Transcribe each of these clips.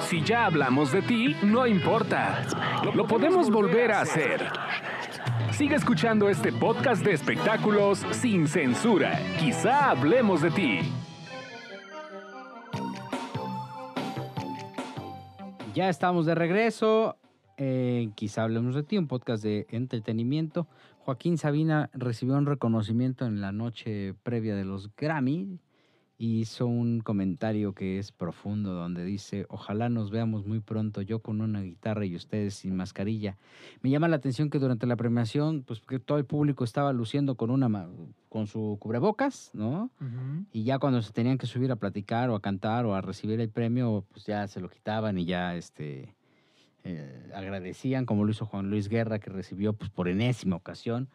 Si ya hablamos de ti, no importa. Lo podemos volver a hacer. Sigue escuchando este podcast de espectáculos sin censura. Quizá hablemos de ti. Ya estamos de regreso. quizá hablemos de ti, un podcast de entretenimiento. Joaquín Sabina recibió un reconocimiento en la noche previa de los Grammy y hizo un comentario que es profundo donde dice, ojalá nos veamos muy pronto, yo con una guitarra y ustedes sin mascarilla. Me llama la atención que durante la premiación, pues que todo el público estaba luciendo con una con su cubrebocas, ¿no? Y ya cuando se tenían que subir a platicar o a cantar o a recibir el premio, pues ya se lo quitaban y ya este eh, agradecían, como lo hizo Juan Luis Guerra, que recibió pues, por enésima ocasión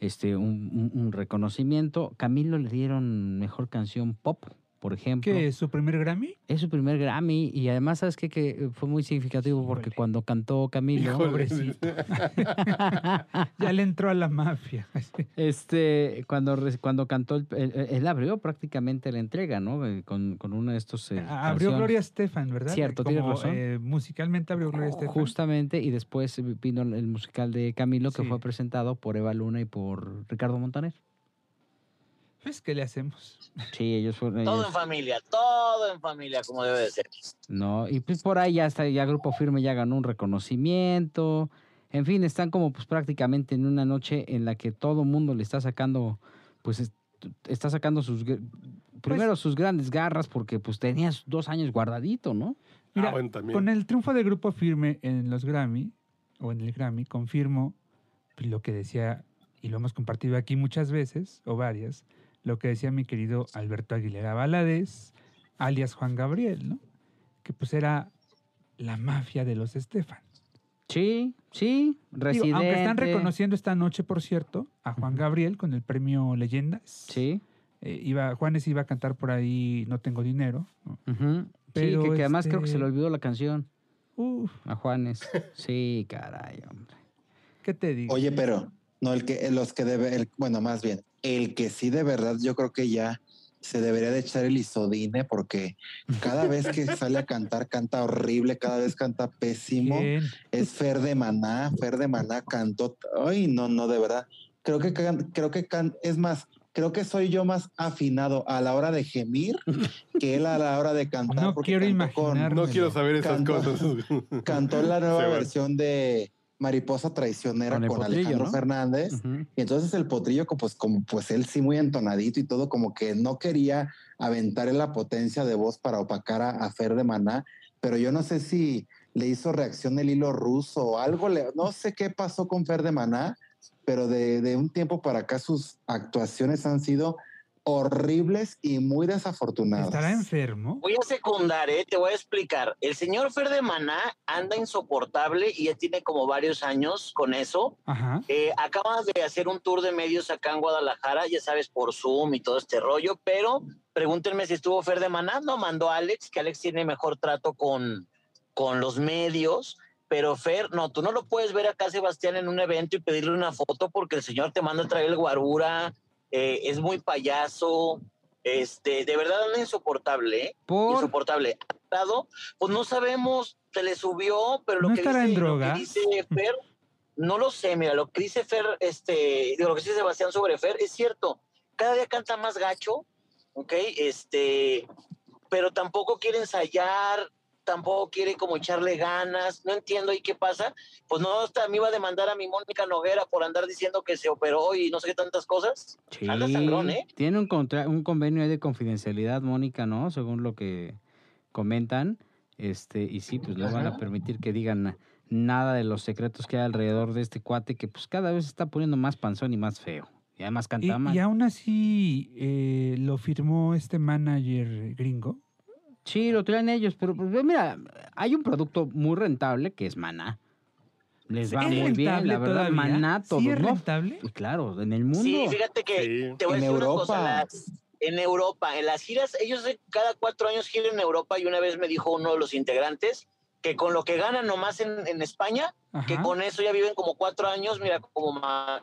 este, un, un- reconocimiento. Camilo le dieron mejor canción pop, por ejemplo. ¿Qué es su primer Grammy? Es su primer Grammy y además, ¿sabes qué? Que fue muy significativo porque cuando cantó Camilo, Pobrecito. ya le entró a la mafia. este, cuando, cuando cantó, él abrió prácticamente la entrega, ¿no? Eh, Con, con uno de estos... eh, Ah, Abrió canciones. Gloria Estefan, ¿verdad? Cierto, Como, tienes razón. eh, musicalmente abrió Gloria Estefan. Justamente, y después vino el musical de Camilo que Sí. fue presentado por Eva Luna y por Ricardo Montaner. Pues, ¿qué le hacemos? Sí, ellos fueron... Todo ellos- en familia, todo en familia, como debe de ser. No, y pues por ahí ya está, ya Grupo Firme ya ganó un reconocimiento. En fin, están como pues prácticamente en una noche en la que todo mundo le está sacando, pues est- está sacando sus, primero sus grandes garras porque pues tenías dos años guardadito, ¿no? Mira, Ah, bueno, con el triunfo de Grupo Firme en los Grammy, o en el Grammy, confirmo lo que decía, y lo hemos compartido aquí muchas veces, o varias, lo que decía mi querido Alberto Aguilera Valadez, alias Juan Gabriel, ¿no? Que pues era la mafia de los Estefan. Sí, sí, Digo, residente. aunque están reconociendo esta noche, por cierto, a Juan Gabriel con el premio Leyendas. Sí. Eh, iba, Juanes iba a cantar por ahí No tengo dinero. ¿no? ujú. Pero, sí, que, que además creo que este- se le olvidó la canción Uf, a Juanes. Sí, caray, hombre. ¿qué te digo? Oye, pero no el que los que debe, el, bueno, más bien, el que sí de verdad yo creo que ya se debería de echar el isodine porque cada vez que sale a cantar canta horrible, cada vez canta pésimo. ¿Quién? Es Fer de Maná, Fer de Maná cantó, ay, no, no, de verdad. Creo que can- creo que can- es más, creo que soy yo más afinado a la hora de gemir que él a la hora de cantar. No quiero imaginar. No quiero saber esas Cantó- cosas. cantó la nueva versión de Mariposa Traicionera Con con, el potrillo, Alejandro ¿no? Fernández. Y entonces el potrillo, pues, como pues él sí muy entonadito y todo, como que no quería aventar en la potencia de voz para opacar a, a Fer de Maná, pero yo no sé si le hizo reacción el hilo ruso o algo, le- no sé qué pasó con Fer de Maná, pero de, de un tiempo para acá sus actuaciones han sido horribles y muy desafortunadas. ¿Estará enfermo? Voy a secundar, ¿eh? te voy a explicar. El señor Fer de Maná anda insoportable y ya tiene como varios años con eso. Ajá. Eh, acabas de hacer un tour de medios acá en Guadalajara, ya sabes, por Zoom y todo este rollo, pero pregúntenme si estuvo Fer de Maná. No, mandó a Alex, que Alex tiene mejor trato con, con los medios. Pero Fer, no, tú no lo puedes ver acá, Sebastián, en un evento y pedirle una foto porque el señor te manda a traer el guarura, eh, es muy payaso, este, de verdad anda insoportable, ¿eh? Por insoportable. Pues no sabemos, se le subió, pero lo ¿No que dice, en lo que drogas? dice Fer, no lo sé, mira, lo que dice Fer, este, lo que dice Sebastián sobre Fer es cierto, cada día canta más gacho, ¿ok? Este, pero tampoco quiere ensayar, tampoco quiere como echarle ganas, no entiendo ahí qué pasa, pues no, hasta me iba a demandar a mi Mónica Noguera por andar diciendo que se operó y no sé qué tantas cosas. Sí, Anda sangrón, ¿eh? Tiene un, contra- un convenio ahí de confidencialidad, Mónica, ¿no? Según lo que comentan. Este, y sí, pues no van a permitir que digan na- nada de los secretos que hay alrededor de este cuate que pues cada vez se está poniendo más panzón y más feo. Y además Y, canta mal. y aún así eh, lo firmó este manager gringo. Sí, lo traen ellos, pero pues, mira, hay un producto muy rentable que es Maná. Les va ¿Es muy bien, la verdad, todavía? Maná todo, ¿Sí es ¿no? rentable? Pues claro, en el mundo. Sí, fíjate que Sí. te voy a decir una cosa, las- en Europa, en las giras, ellos de cada cuatro años giran en Europa y una vez me dijo uno de los integrantes que con lo que ganan nomás en, en España, que con eso ya viven como cuatro años, mira, como más...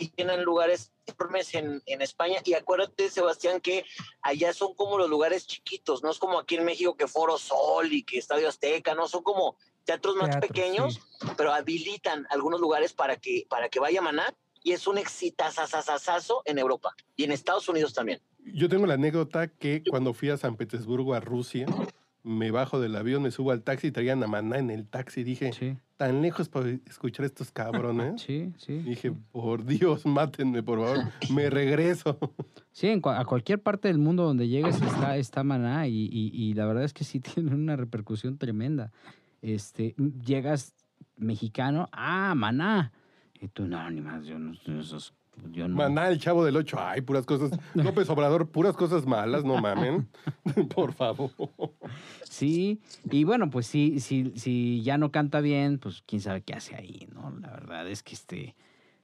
y tienen lugares enormes en, en España. Y acuérdate, Sebastián, que allá son como los lugares chiquitos, no es como aquí en México que Foro Sol y que Estadio Azteca, no son como teatros más Teatros, pequeños, sí. pero habilitan algunos lugares para que, para que vaya Maná. Y es un exitazazazazo en Europa y en Estados Unidos también. Yo tengo la anécdota que cuando fui a San Petersburgo, a Rusia, me bajo del avión, me subo al taxi y traían a Maná en el taxi. Dije, Sí, tan lejos para escuchar a estos cabrones. sí, sí. Dije, por Dios, mátenme, por favor. Me regreso. Sí, en a cualquier parte del mundo donde llegues está, está Maná y, y- y la verdad es que sí tiene una repercusión tremenda. Este, llegas mexicano, ah, Maná. Y tú, no, ni más, yo no, esos- yo no. Maná, el chavo del 8. Ay, puras cosas. López Obrador, puras cosas malas, no mamen. por favor. Sí, y bueno, pues sí, sí, si ya no canta bien, pues quién sabe qué hace ahí, ¿no? La verdad es que este,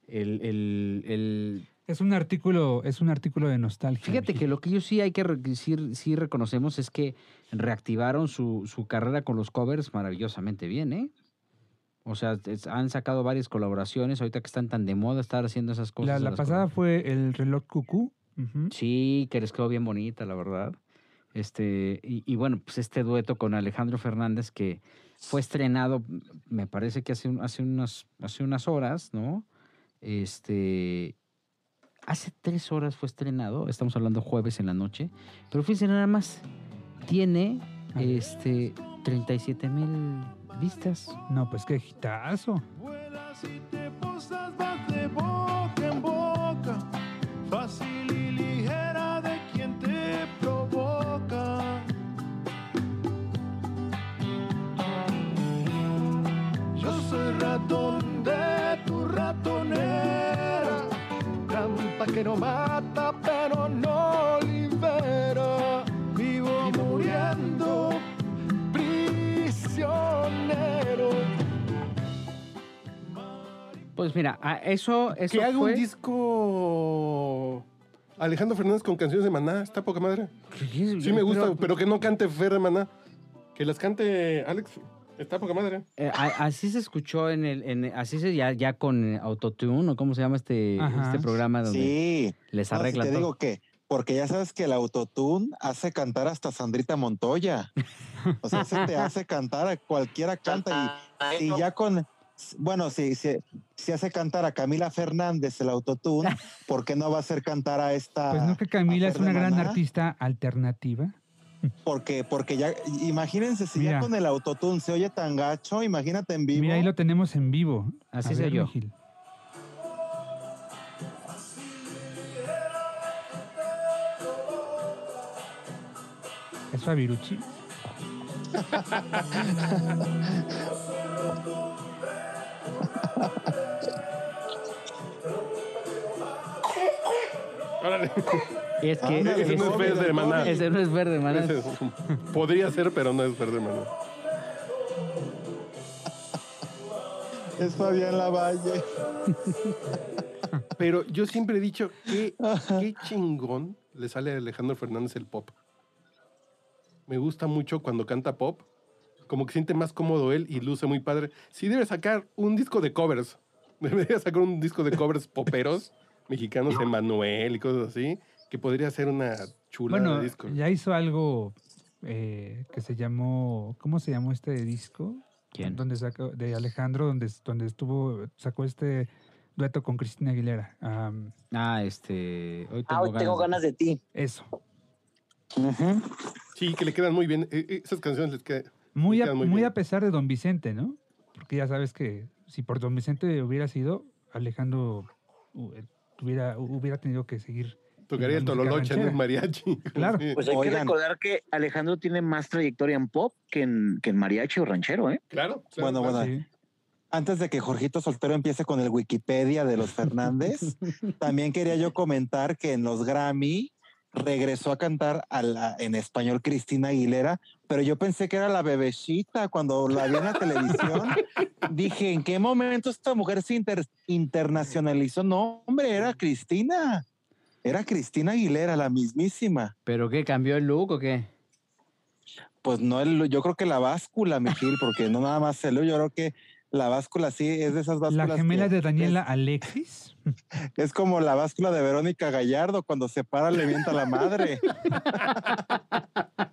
el, el, el- Es un artículo, es un artículo de nostalgia. Fíjate que lo que yo sí hay que re- sí, sí reconocemos es que reactivaron su, su carrera con los covers maravillosamente bien, ¿eh? O sea, es- han sacado varias colaboraciones, ahorita que están tan de moda estar haciendo esas cosas. La, la pasada fue el reloj cucú. Sí, que les quedó bien bonita, la verdad. Este, y, y bueno, pues este dueto con Alejandro Fernández que fue estrenado, me parece que hace, hace, unas, hace unas horas, ¿no? Este, hace tres horas fue estrenado, estamos hablando jueves en la noche, pero fíjense nada más, tiene A ver. este 37 mil vistas. No, pues qué hitazo. Vuelas y te posas, vas de boca en boca, fácil y ligera de quien te provoca. Yo soy ratón de tu ratonera, trampa que no mata pero no Pues mira, eso, eso que haga fue... un disco Alejandro Fernández con canciones de Maná. Está poca madre. Sí me gusta, pero, que no cante Fer de Maná. Que las cante Alex. Está poca madre. Eh, a- así se escuchó en el, en, así se ya, ya con Autotune, o cómo se llama este, Ajá. este programa donde Sí. les No, si arregla te todo. digo que, porque ya sabes que el autotune hace cantar hasta Sandrita Montoya. O sea, se te hace cantar, a cualquiera canta. Y, y ya con, bueno, si, si, si hace cantar a Camila Fernández el autotune, ¿por qué no va a hacer cantar a esta? Pues no que Camila es una gran Maná? artista alternativa. Porque, porque ya, imagínense, si Mira. ya con el autotune se oye tan gacho, imagínate en vivo. Mira, ahí lo tenemos en vivo. Así se oyó. Gil. ¿Es Fabirucci? Órale. Es que Ese no es COVID, Fer de el Maná. COVID. ese no es verde. Ese es- Podría ser, pero no es Fer de Maná. Es Fabián Lavalle. Pero yo siempre he dicho que qué chingón le sale a Alejandro Fernández el pop. Me gusta mucho cuando canta pop. Como que siente más cómodo él y luce muy padre. Sí debe sacar un disco de covers. Debería sacar un disco de covers poperos mexicanos, Emanuel y cosas así, que podría ser una chula Bueno, de disco. ya hizo algo eh, que se llamó, ¿cómo se llamó este disco? ¿Quién? Donde sacó, de Alejandro, donde, donde estuvo, sacó este dueto con Cristina Aguilera. Ah, este. Hoy Ah, tengo, hoy tengo ganas de ti. eso. Sí, que le quedan muy bien. Eh, eh, Esas canciones les quedan. Muy, a, queda muy muy bien. a pesar de Don Vicente, ¿no? Porque ya sabes que si por Don Vicente hubiera sido, Alejandro hu- eh, hubiera, hubiera tenido que seguir. Tocaría el tololoche, ranchera. el mariachi. Claro. Sí, Pues hay que Oigan. recordar que Alejandro tiene más trayectoria en pop que en, que en mariachi o ranchero, ¿eh? claro. claro, Bueno, claro. bueno. Sí. Antes de que Jorgito Soltero empiece con el Wikipedia de los Fernández, también quería yo comentar que en los Grammy regresó a cantar a la- en español Cristina Aguilera, pero yo pensé que era la bebecita cuando la vi en la televisión. Dije, ¿en qué momento esta mujer se inter- internacionalizó? No, hombre, era Cristina. Era Cristina Aguilera, la mismísima. ¿Pero qué? ¿Cambió el look o qué? Pues no, el- yo creo que la báscula, mi Gil, porque no nada más el look, yo creo que La báscula sí, es de esas La básculas. gemela que de Daniela Alexis. Es, es como la báscula de Verónica Gallardo, cuando se para le mienta a la madre.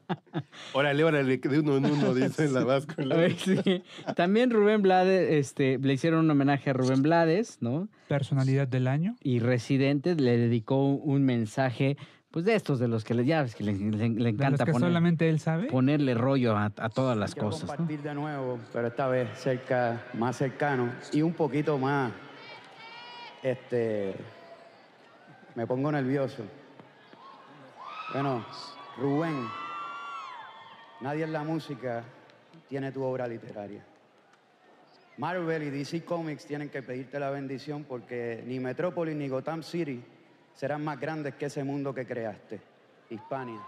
Órale, órale, de uno en uno, dice la báscula. Ay, sí. También Rubén Blades, este, le hicieron un homenaje a Rubén Blades, ¿no? Personalidad del año. Y Residente le dedicó un mensaje, pues de estos de los que le, ya ves que le, le- le De los encanta que poner- solamente él sabe. ponerle rollo a, a todas las Quiero cosas. ¿no? compartir de nuevo, pero esta vez cerca, más cercano y un poquito más. Este. Me pongo nervioso. Bueno, Rubén, nadie en la música tiene tu obra literaria. Marvel y DC Comics tienen que pedirte la bendición porque ni Metrópolis ni Gotham City serán más grandes que ese mundo que creaste, Hispania.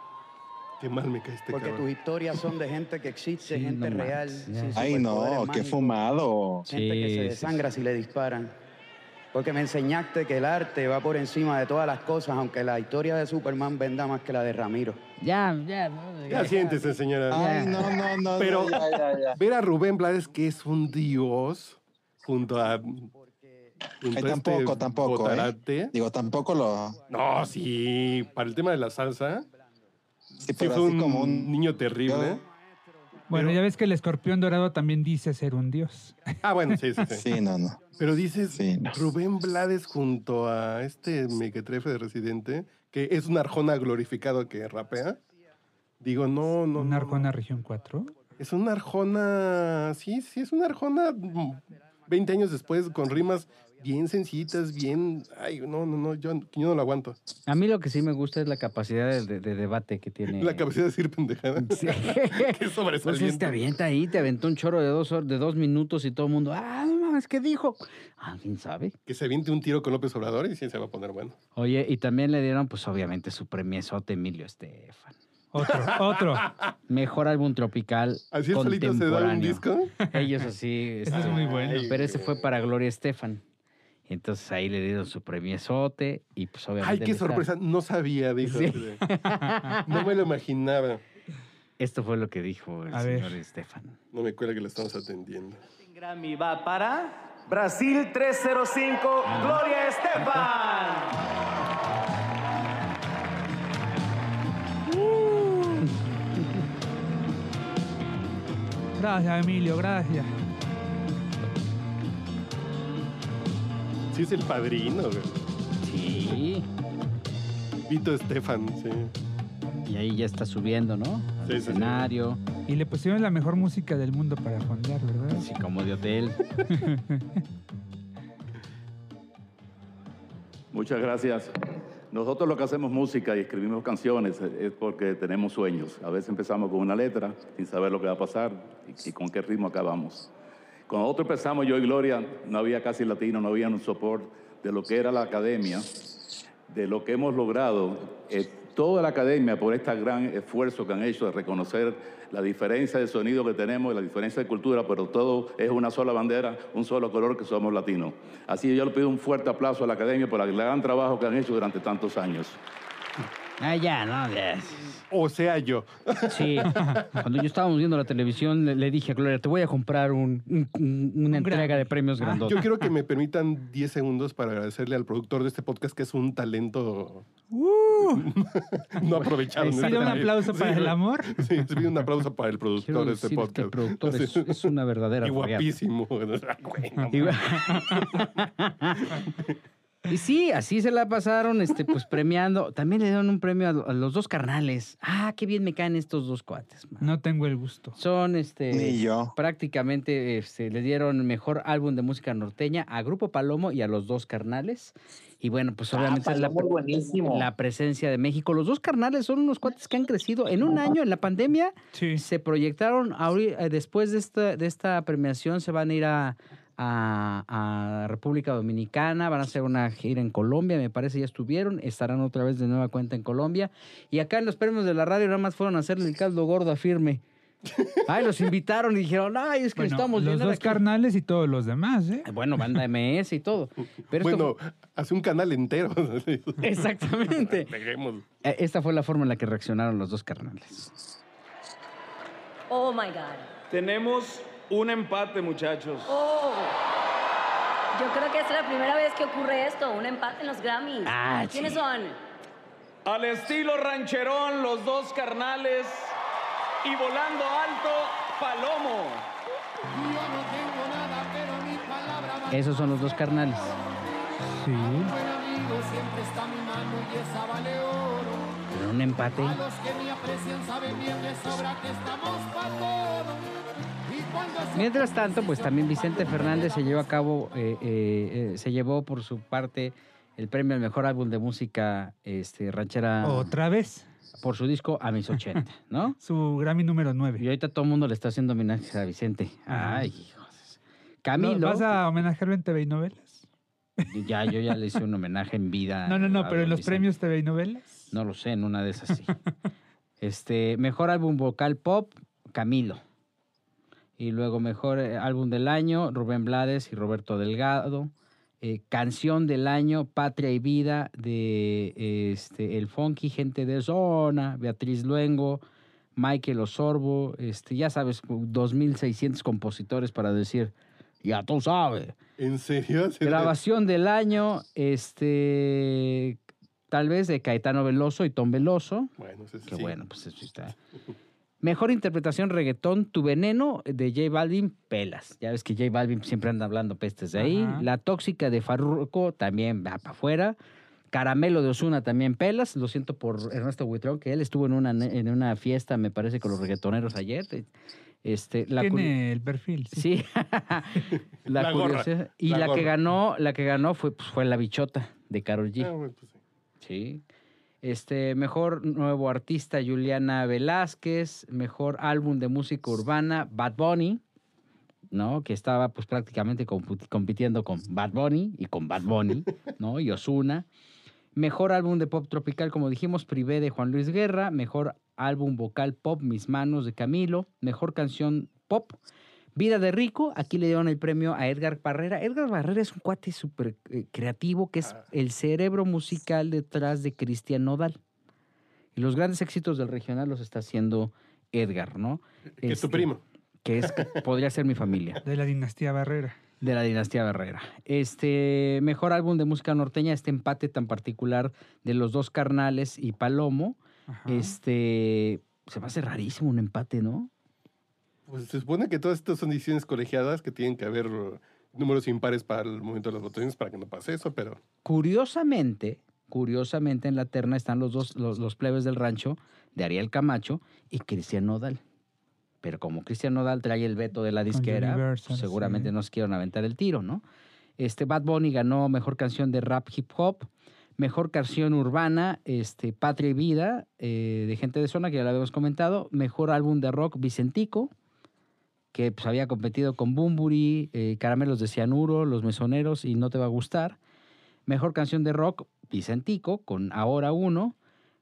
Qué mal me cae este Porque tus cabrón. historias son de gente que existe, Sí, gente no real. Ay, no, qué mágicos, fumado. Gente que se sí, desangra si le disparan. Porque me enseñaste que el arte va por encima de todas las cosas, aunque la historia de Superman venda más que la de Ramiro. Ya, ya. ¿no? Ya siéntese, señora. Ay, no, no, no. Pero- ya, ya, ya. Ver a Rubén Blades, que es un dios, junto a. junto Ay, a tampoco, este tampoco, ¿eh? Digo, tampoco lo. No, sí, para el tema de la salsa, Sí, sí fue un, como un. niño terrible. Bueno, Pero- ya ves que el escorpión dorado también dice ser un dios. Ah, bueno, sí, sí, sí. Sí, no, no. Pero dices, Sí, no. Rubén Blades junto a este mequetrefe de Residente, que es un arjona glorificado que rapea. Digo, no, no. un Arjona no. Región 4. Es una arjona, sí, sí, es una arjona mm, 20 años después con rimas bien sencillitas, bien... Ay, no, no, no, yo, yo no lo aguanto. A mí lo que sí me gusta es la capacidad de, de- de debate que tiene. La capacidad de decir pendejada. Sí. Qué Pues sobresaliente. este avienta ahí, te aventó un choro de dos, de dos minutos y todo el mundo, ah, no mames, ¿qué dijo? Ah, ¿quién sabe? Que se aviente un tiro con López Obrador y sí se va a poner bueno. Oye, y también le dieron, pues obviamente, su premiesote Emilio Estefan. Otro, otro. Mejor álbum tropical Así el solito se da un disco. Ellos así. Ese es este, muy bueno. Pero ese fue para Gloria Estefan. Entonces ahí le dieron su premiesote y pues obviamente. Ay, qué sorpresa. No sabía, dijo. Sí. No me lo imaginaba. Esto fue lo que dijo el A ver. señor Estefan. No me cuela que lo estamos atendiendo. Grammy va para Brasil 305, Gloria Estefan. Gracias, Emilio, gracias. Sí, es el padrino, güey. Sí. Vito Estefan, sí. Y ahí ya está subiendo, ¿no? Al Sí, sí, sí. escenario, Y le pusieron la mejor música del mundo para fondear, ¿verdad? así como de hotel. Muchas gracias. Nosotros lo que hacemos música y escribimos canciones es porque tenemos sueños. A veces empezamos con una letra sin saber lo que va a pasar y, y con qué ritmo acabamos. Cuando nosotros empezamos, yo y Gloria, no había casi latino, no había un soporte de lo que era la academia, de lo que hemos logrado. eh, toda la academia, por este gran esfuerzo que han hecho de reconocer la diferencia de sonido que tenemos, la diferencia de cultura, pero todo es una sola bandera, un solo color que somos latinos. Así yo le pido un fuerte aplauso a la academia por el gran trabajo que han hecho durante tantos años. Ah, ya, no, ya. O sea, yo. Sí. Cuando yo estábamos viendo la televisión, le, le dije a Gloria, te voy a comprar un, un- un- una entrega de premios Ah, grandote. Yo quiero que me permitan 10 segundos para agradecerle al productor de este podcast, que es un talento no aprovechado. en ¿Pide este un aplauso Sí, para el amor? Sí, se pide un aplauso para el productor Quiero de este que el podcast. productor es, una verdadera Y guapísimo. Güey, no Y, sí, así se la pasaron, este, pues premiando. También le dieron un premio a, los dos carnales. Ah, qué bien me caen estos dos cuates. man. No tengo el gusto. Son este. Ni yo. Prácticamente este, le dieron mejor álbum de música norteña a Grupo Palomo y a los dos carnales. Y bueno, pues obviamente es la, Palomo, buenísimo. la presencia de México. Los dos carnales son unos cuates que han crecido en un año en la pandemia. Sí. Se proyectaron, eh, después de esta, de esta premiación, se van a ir a, a- a República Dominicana, van a hacer una gira en Colombia, me parece ya estuvieron, estarán otra vez de nueva cuenta en Colombia. Y acá en los premios de la radio nada más fueron a hacerle el caldo gordo a firme. Ay, los invitaron y dijeron, ay, es que Bueno, estamos los dos aquí". carnales y todos los demás, ¿eh? Bueno, banda MS y todo. Pero esto- Bueno, hace un canal entero. exactamente. Dejemos. Eh, Esta fue la forma en la que reaccionaron los dos carnales. Oh my God. Tenemos un empate, muchachos. Oh. Yo creo que es la primera vez que ocurre esto, un empate en los Grammys. Ah, ¿Quiénes sí. son? Al estilo rancherón, los dos carnales. Y volando alto, Palomo. Esos son los dos carnales. Sí. Pero un empate. Mientras tanto, pues también Vicente Fernández se llevó a cabo, eh, eh, eh, se llevó por su parte el premio al mejor álbum de música este, ranchera Otra vez. por su disco A mis 80, ¿no? Su Grammy número 9. Y ahorita todo el mundo le está haciendo homenaje a Vicente. Ay, hijos. Camilo. ¿Vas a homenajearlo en TV y novelas? Ya, yo ya le hice un homenaje en vida. No, no, no, pero en los Vicente. premios TV y novelas. No lo sé, en una de esas sí. este, mejor álbum vocal pop, Camilo. Y luego mejor eh, álbum del año, Rubén Blades y Roberto Delgado. Eh, canción del año, Patria y Vida, de este, El Funky, Gente de Zona, Beatriz Luengo, Michael Osorbo, este, ya sabes, 2.600 compositores para decir, ya tú sabes. ¿En serio? ¿Se- Grabación del año, este, tal vez de Caetano Veloso y Tom Veloso. Bueno, Que sí. bueno, pues eso está. Mejor interpretación reggaetón, Tu Veneno de J Balvin, pelas. Ya ves que J Balvin siempre anda hablando pestes de ahí. Ajá. La Tóxica de Farruko también va para afuera. Caramelo de Osuna también pelas. Lo siento por Ernesto Buitrón, que él estuvo en una, en una fiesta, me parece, con los reggaetoneros ayer. Este, la Tiene el perfil. Sí. Sí. la, La gorra, curiosidad- Y la la, que ganó, la que ganó fue, pues, fue la bichota de Karol G. Ah, bueno, pues sí. Sí. Este, mejor nuevo artista, Juliana Velázquez. Mejor álbum de música urbana, Bad Bunny. ¿No? Que estaba pues prácticamente compitiendo con Bad Bunny y con Bad Bunny, ¿no? Y Osuna. Mejor álbum de pop tropical, como dijimos, Privé de Juan Luis Guerra. Mejor álbum vocal pop, Mis Manos de Camilo. Mejor canción pop, Vida de Rico. Aquí le dieron el premio a Edgar Barrera. Edgar Barrera es un cuate súper eh, creativo que es Ah. el cerebro musical detrás de Cristian Nodal. Y los grandes éxitos del regional los está haciendo Edgar, ¿no? Que es Este, tu primo. Que es, podría ser mi familia De la dinastía Barrera. de la dinastía Barrera. Este mejor álbum de música norteña, este empate tan particular de los dos carnales y Palomo. Ajá. Este se me hace rarísimo un empate, ¿no? Pues se supone que todas estas son decisiones colegiadas que tienen que haber uh, números impares para el momento de las votaciones para que no pase eso, pero Curiosamente, curiosamente en la terna están los dos los, los plebes del rancho de Ariel Camacho y Cristian Nodal. Pero como Cristian Nodal trae el veto de la disquera, pues seguramente sí. no se quieren aventar el tiro, ¿no? Este Bad Bunny ganó mejor canción de rap hip hop, mejor canción urbana, este Patria y Vida eh, de Gente de Zona que ya lo habíamos comentado, mejor álbum de rock Vicentico que pues, había competido con Bumburi, eh, Caramelos de Cianuro, Los Mesoneros y No Te Va a Gustar. Mejor canción de rock, Vicentico, con Ahora Uno.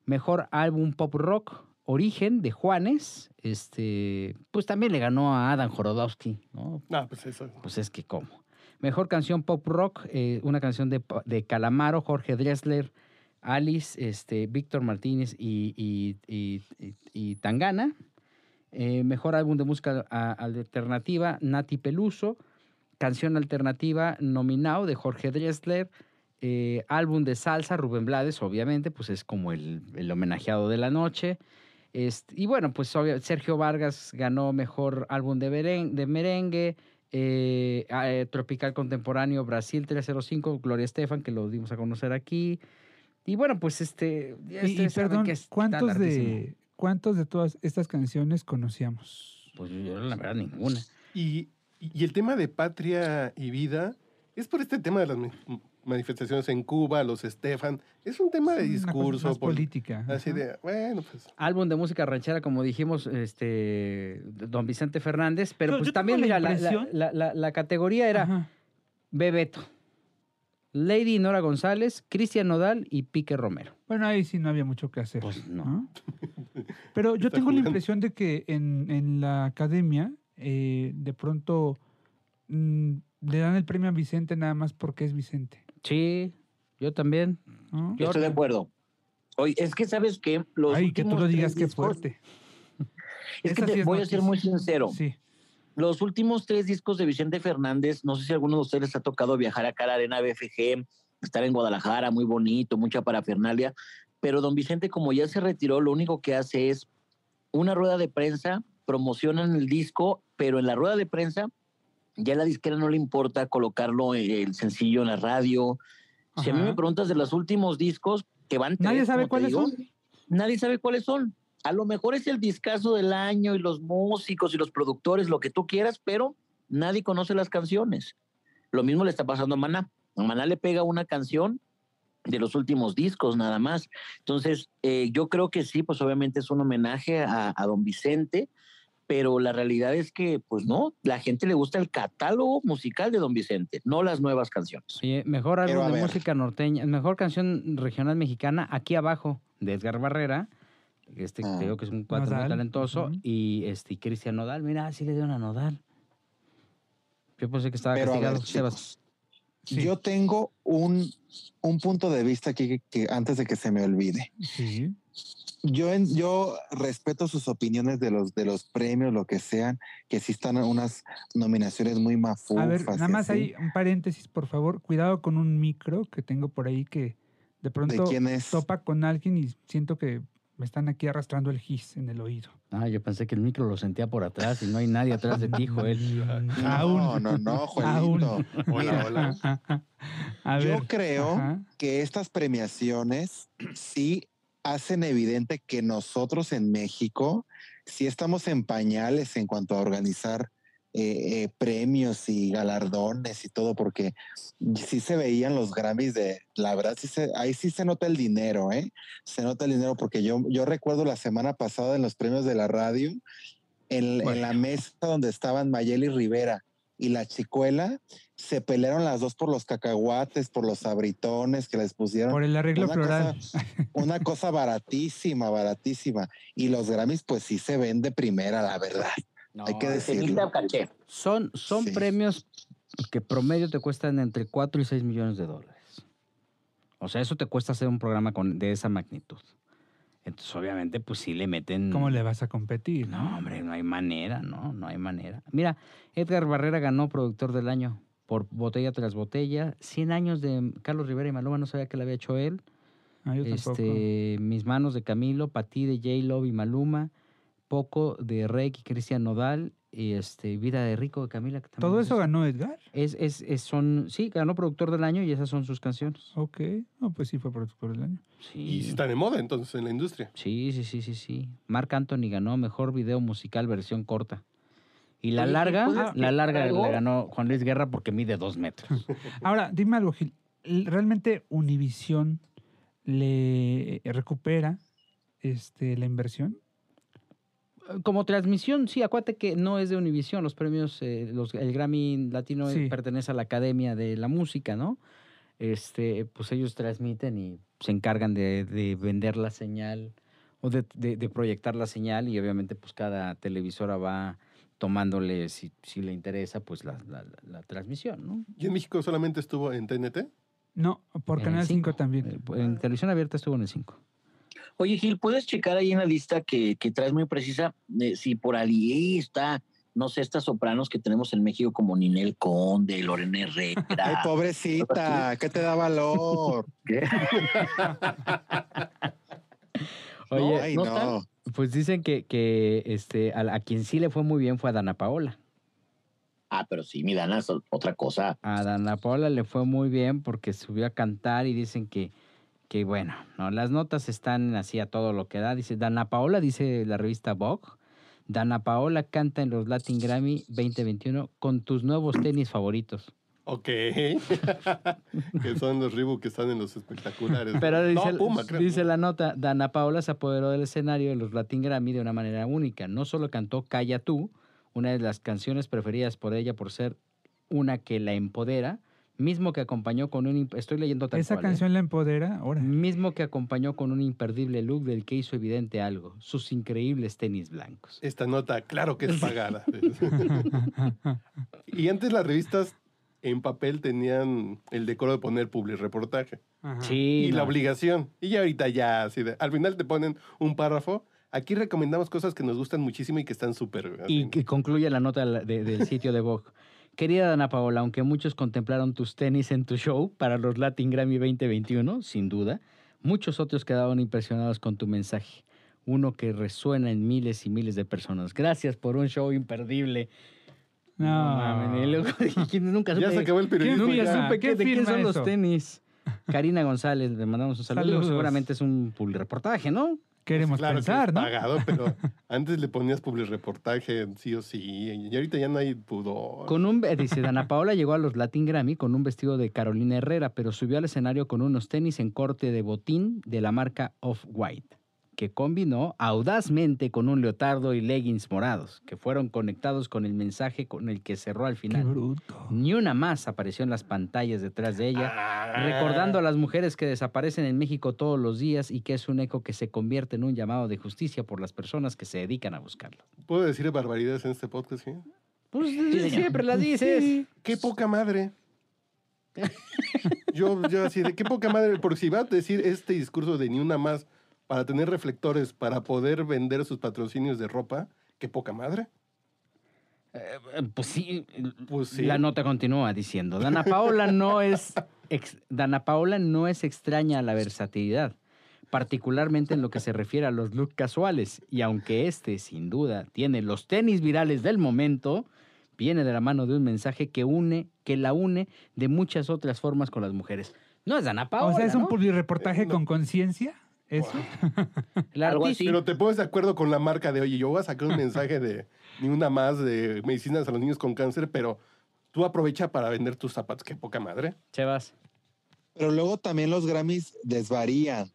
Mejor álbum pop rock, Origen, de Juanes. Este, pues también le ganó a Adam Jorodowski, ¿no? no, pues eso. Pues es que cómo. Mejor canción pop rock, eh, una canción de, de Calamaro, Jorge Dressler, Alice, este, Víctor Martínez y- y- y Tangana. Eh, mejor álbum de música alternativa, Nati Peluso. Canción alternativa, Nominao, de Jorge Dressler. Eh, álbum de salsa, Rubén Blades, obviamente, pues es como el, el homenajeado de la noche. Este, y bueno, pues obvia- Sergio Vargas ganó mejor álbum de, beren- de merengue. eh, ah, eh, Tropical Contemporáneo Brasil 305, Gloria Estefan, que lo dimos a conocer aquí. Y bueno, pues este. Y, y saben perdón, que ¿cuántos de, ¿cuántos de todas estas canciones conocíamos? Pues yo, la verdad, ninguna. Y, y el tema de patria y vida es por este tema de las ma- manifestaciones en Cuba, los Estefan. Es un tema de Es una cosa discurso. más pol- política. Así ajá. de, bueno, pues. Álbum de música ranchera, como dijimos, este, don Vicente Fernández. Pero pues también, la mira, la, la- la- la- la categoría era Ajá. Bebeto, Lady Nora González, Cristian Nodal y Pique Romero. Bueno, ahí sí no había mucho que hacer. Pues no. ¿no? Pero yo tengo la impresión de que en, en la academia eh, de pronto mm, le dan el premio a Vicente nada más porque es Vicente. Sí, yo también. ¿no? Yo estoy de acuerdo. Oye, es que sabes que los Ay, que tú lo digas que discos- fuerte. Es que te sí es voy a ser muy sincero. Sí. Los últimos tres discos de Vicente Fernández, no sé si a alguno de ustedes les ha tocado viajar acá a la Arena BFG, estar en Guadalajara, muy bonito, mucha parafernalia, pero don Vicente como ya se retiró, lo único que hace es una rueda de prensa, promocionan el disco, pero en la rueda de prensa ya a la disquera no le importa colocarlo eh, el sencillo en la radio. Si a mí me preguntas de los últimos discos que van Nadie tres, sabe como te cuáles digo, son. Nadie sabe cuáles son. A lo mejor es el discazo del año y los músicos y los productores, lo que tú quieras, pero nadie conoce las canciones. Lo mismo le está pasando a Maná. A Maná le pega una canción de los últimos discos nada más. Entonces, eh, yo creo que sí, pues obviamente es un homenaje a, a don Vicente, pero la realidad es que, pues no, la gente le gusta el catálogo musical de don Vicente, no las nuevas canciones. Oye, mejor álbum de ver. música norteña, mejor canción regional mexicana, aquí abajo, de Edgar Barrera, este Ah. te digo que es un cuatro muy talentoso, ujú. y este y Cristian Nodal, mira, sí le dieron a Nodal. Yo pensé que estaba Pero castigado, ver, Sebas. chicos, yo tengo un, un punto de vista aquí que, que antes de que se me olvide. Sí. Yo, en- yo respeto sus opiniones de los, de los premios, lo que sean, que sí están unas nominaciones muy mafufas. A ver, nada más hay un paréntesis, por favor. Cuidado con un micro que tengo por ahí que de pronto quién es? topa con alguien y siento que me están aquí arrastrando el gis en el oído. Ah, yo pensé que el micro lo sentía por atrás y no hay nadie atrás de ti, Joel. No, Aún. no, no, Aún. Juelito. Hola, hola. A Yo creo ajá. que estas premiaciones sí hacen evidente que nosotros en México sí estamos en pañales en cuanto a organizar eh, eh, premios y galardones y todo, porque sí se veían los Grammys de, la verdad, sí se, ahí sí se nota el dinero, ¿eh? Se nota el dinero, porque yo, yo recuerdo la semana pasada en los premios de la radio, en, en la mesa donde estaban Mayeli Rivera y la chicuela, se pelearon las dos por los cacahuates, por los abritones que les pusieron. Por el arreglo Una floral. cosa- una cosa baratísima, baratísima. Y los Grammys, pues sí se ven de primera, la verdad. Hay que decirlo. caché. Son, son Sí. premios que promedio te cuestan entre 4 y 6 millones de dólares. O sea, eso te cuesta hacer un programa con, de esa magnitud. Entonces, obviamente, pues sí le meten... ¿Cómo le vas a competir? No, hombre, no hay manera, ¿no? No hay manera. Mira, Edgar Barrera ganó productor del año por botella tras botella. 100 años de Carlos Rivera y Maluma, no sabía que lo había hecho él. Ah, yo tampoco. Este, Mis manos de Camilo, Patí de J. Love y Maluma, Poco de Rek y Cristian Nodal, y este, Vida de Rico de Camila. que ¿Todo es eso ganó Edgar? Es, es, es- son, sí, ganó productor del año y esas son sus canciones. Ok. No, pues sí fue productor del año. Sí. Y sí está de moda entonces en la industria. Sí, sí, sí, sí, sí. Marc Anthony ganó mejor video musical versión corta. Y la Oye, ¿y larga, la larga la ganó Juan Luis Guerra porque mide dos metros. Ahora, dime algo, Gil. ¿L- ¿Realmente Univisión le recupera este, la inversión? Como transmisión, sí, acuérdate que no es de Univision, los premios, eh, los, el Grammy Latino eh, Sí. pertenece a la Academia de la Música, ¿no? Este, pues ellos transmiten y se encargan de, de vender la señal o de, de- de proyectar la señal y obviamente pues cada televisora va tomándole, si, si le interesa, pues la, la- la- la transmisión, ¿no? ¿Y en México solamente estuvo en TNT? No, por En Canal 5 cinco. también. Eh, En televisión abierta estuvo en el 5. Oye, Gil, ¿puedes checar ahí en la lista que, que traes muy precisa eh, si por ahí está, no sé, estas sopranos que tenemos en México como Ninel Conde, Lorena Ay, Herrera? pobrecita, ¿qué te da valor? ¿Qué? Oye, Ay, ¿no no. pues dicen que, que este, a, a quien sí le fue muy bien fue a Dana Paola. Ah, pero sí, mi Dana es otra cosa. A Dana Paola le fue muy bien porque subió a cantar y dicen que, que bueno, no, las notas están así a todo lo que da. Dice, Dana Paola, dice la revista Vogue, Dana Paola canta en los Latin Grammy 2021 con tus nuevos tenis favoritos. Ok. que son los Reebok que están en los espectaculares. Pero dice, no, Puma, creo. dice la nota, Dana Paola se apoderó del escenario de los Latin Grammy de una manera única. No solo cantó Calla tú, una de las canciones preferidas por ella por ser una que la empodera, mismo que acompañó con un... Estoy leyendo tal Esa cual, ¿eh? canción la empodera. Ahora. Mismo que acompañó con un imperdible look del que hizo evidente algo, sus increíbles tenis blancos. Esta nota, claro que es pagada. y antes las revistas en papel tenían el decoro de poner public reportaje Ajá. Sí, y la obligación. Y ya ahorita ya, así de, al final te ponen un párrafo. Aquí recomendamos cosas que nos gustan muchísimo y que están súper. Y que concluye la nota de- del sitio de Vogue. Querida Dana Paola, aunque muchos contemplaron tus tenis en tu show para los Latin Grammy 2021, sin duda, muchos otros quedaron impresionados con tu mensaje. Uno que resuena en miles y miles de personas. Gracias por un show imperdible. No. mames, y luego dije, nunca Ya supe- se acabó el periodismo. Nunca ya. supe qué, ¿Quién de quién son los tenis. Karina González, le mandamos un saludo. Saludos. Seguramente es un reportaje, ¿no? Queremos Claro pensar, que es ¿no? pagado, pero antes le ponías public reportaje sí o sí, y ahorita ya no hay pudor. Con un, eh, dice, Dana Paola llegó a los Latin Grammy con un vestido de Carolina Herrera, pero subió al escenario con unos tenis en corte de botín de la marca Off-White, que combinó audazmente con un leotardo y leggings morados, que fueron conectados con el mensaje con el que cerró al Qué final. bruto. Ni una más apareció en las pantallas detrás de ella, Ah. recordando a las mujeres que desaparecen en México todos los días y que es un eco que se convierte en un llamado de justicia por las personas que se dedican a buscarlo. ¿Puedo decir barbaridades en este podcast? sí? Pues siempre las dices. ¡Qué poca madre! Yo, yo así de qué poca madre, porque si va a decir este discurso de ni una más para tener reflectores, para poder vender sus patrocinios de ropa, qué poca madre. Eh, Pues sí, Pues sí. la nota continúa diciendo, Dana Paola no es ex- Dana Paola no es extraña a la versatilidad, particularmente en lo que se refiere a los looks casuales, y aunque este sin duda tiene los tenis virales del momento, viene de la mano de un mensaje que une, que la une de muchas otras formas con las mujeres. No es Dana Paola, o sea, es un ¿no? publireportaje Eh, no. con conciencia. ¿Eso? Algo así. Pero te pones de acuerdo con la marca de, oye, yo voy a sacar un mensaje de ni una más de medicinas a los niños con cáncer, pero tú aprovecha para vender tus zapatos, qué poca madre. Chevas. Pero luego también los Grammys desvarían.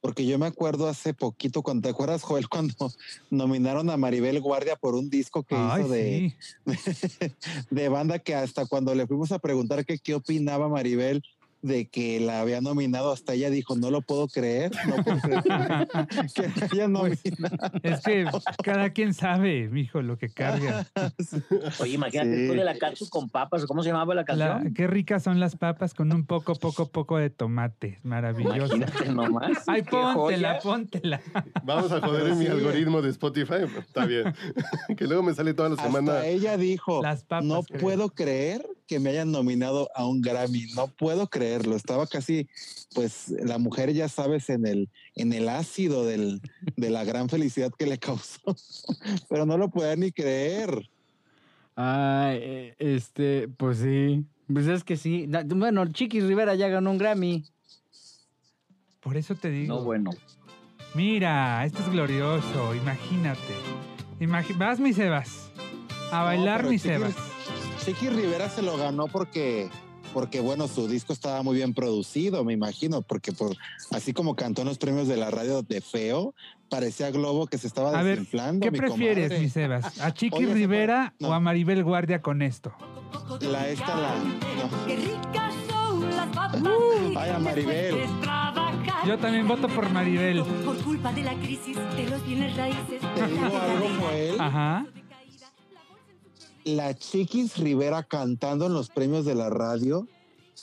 Porque yo me acuerdo hace poquito, cuando te acuerdas, Joel, cuando nominaron a Maribel Guardia por un disco que Ay, hizo de, sí. de banda que hasta cuando le fuimos a preguntar que qué opinaba Maribel de que la había nominado, hasta ella dijo, no lo puedo creer, no puedo creer que me haya nominado. Es que cada quien sabe, mijo, lo que carga. Oye, imagínate, Sí. después de la cactus con papas, ¿cómo se llamaba la La- canción? qué ricas son las papas con un poco, poco, poco de tomate. Maravilloso. Imagínate nomás. Ay, póntela, joya. póntela. Vamos a joder en mi algoritmo de Spotify. Está bien. que luego me sale toda la semana. Hasta ella dijo, Las papas, no creo. puedo creer que me hayan nominado a un Grammy, no puedo creerlo. Estaba casi, pues la mujer ya sabes, en el, en el ácido del, de la gran felicidad que le causó, pero no lo podía ni creer. Ay, eh, este, pues sí. Pues es que sí. Bueno, Chiquis Rivera ya ganó un Grammy. Por eso te digo. No, bueno. Mira, esto es glorioso, imagínate. Imagi- vas, mi Sebas. A bailar, mi Chiquis- Sebas. Chiqui Rivera se lo ganó porque, porque bueno, su disco estaba muy bien producido, me imagino, porque por, así como cantó en los premios de la radio de Feo, parecía Globo que se estaba A ver, desinflando. ¿qué mi prefieres, comadre. mi Sebas? ¿A Chiqui Oye, Rivera o a Maribel Guardia con esto? La esta, la. no. Qué ricas son las papas. Ay, a Maribel. Yo también voto por Maribel. Por culpa de la crisis de los bienes raíces. Te digo algo, Joel. Ajá. La Chiquis Rivera cantando en los premios de la radio,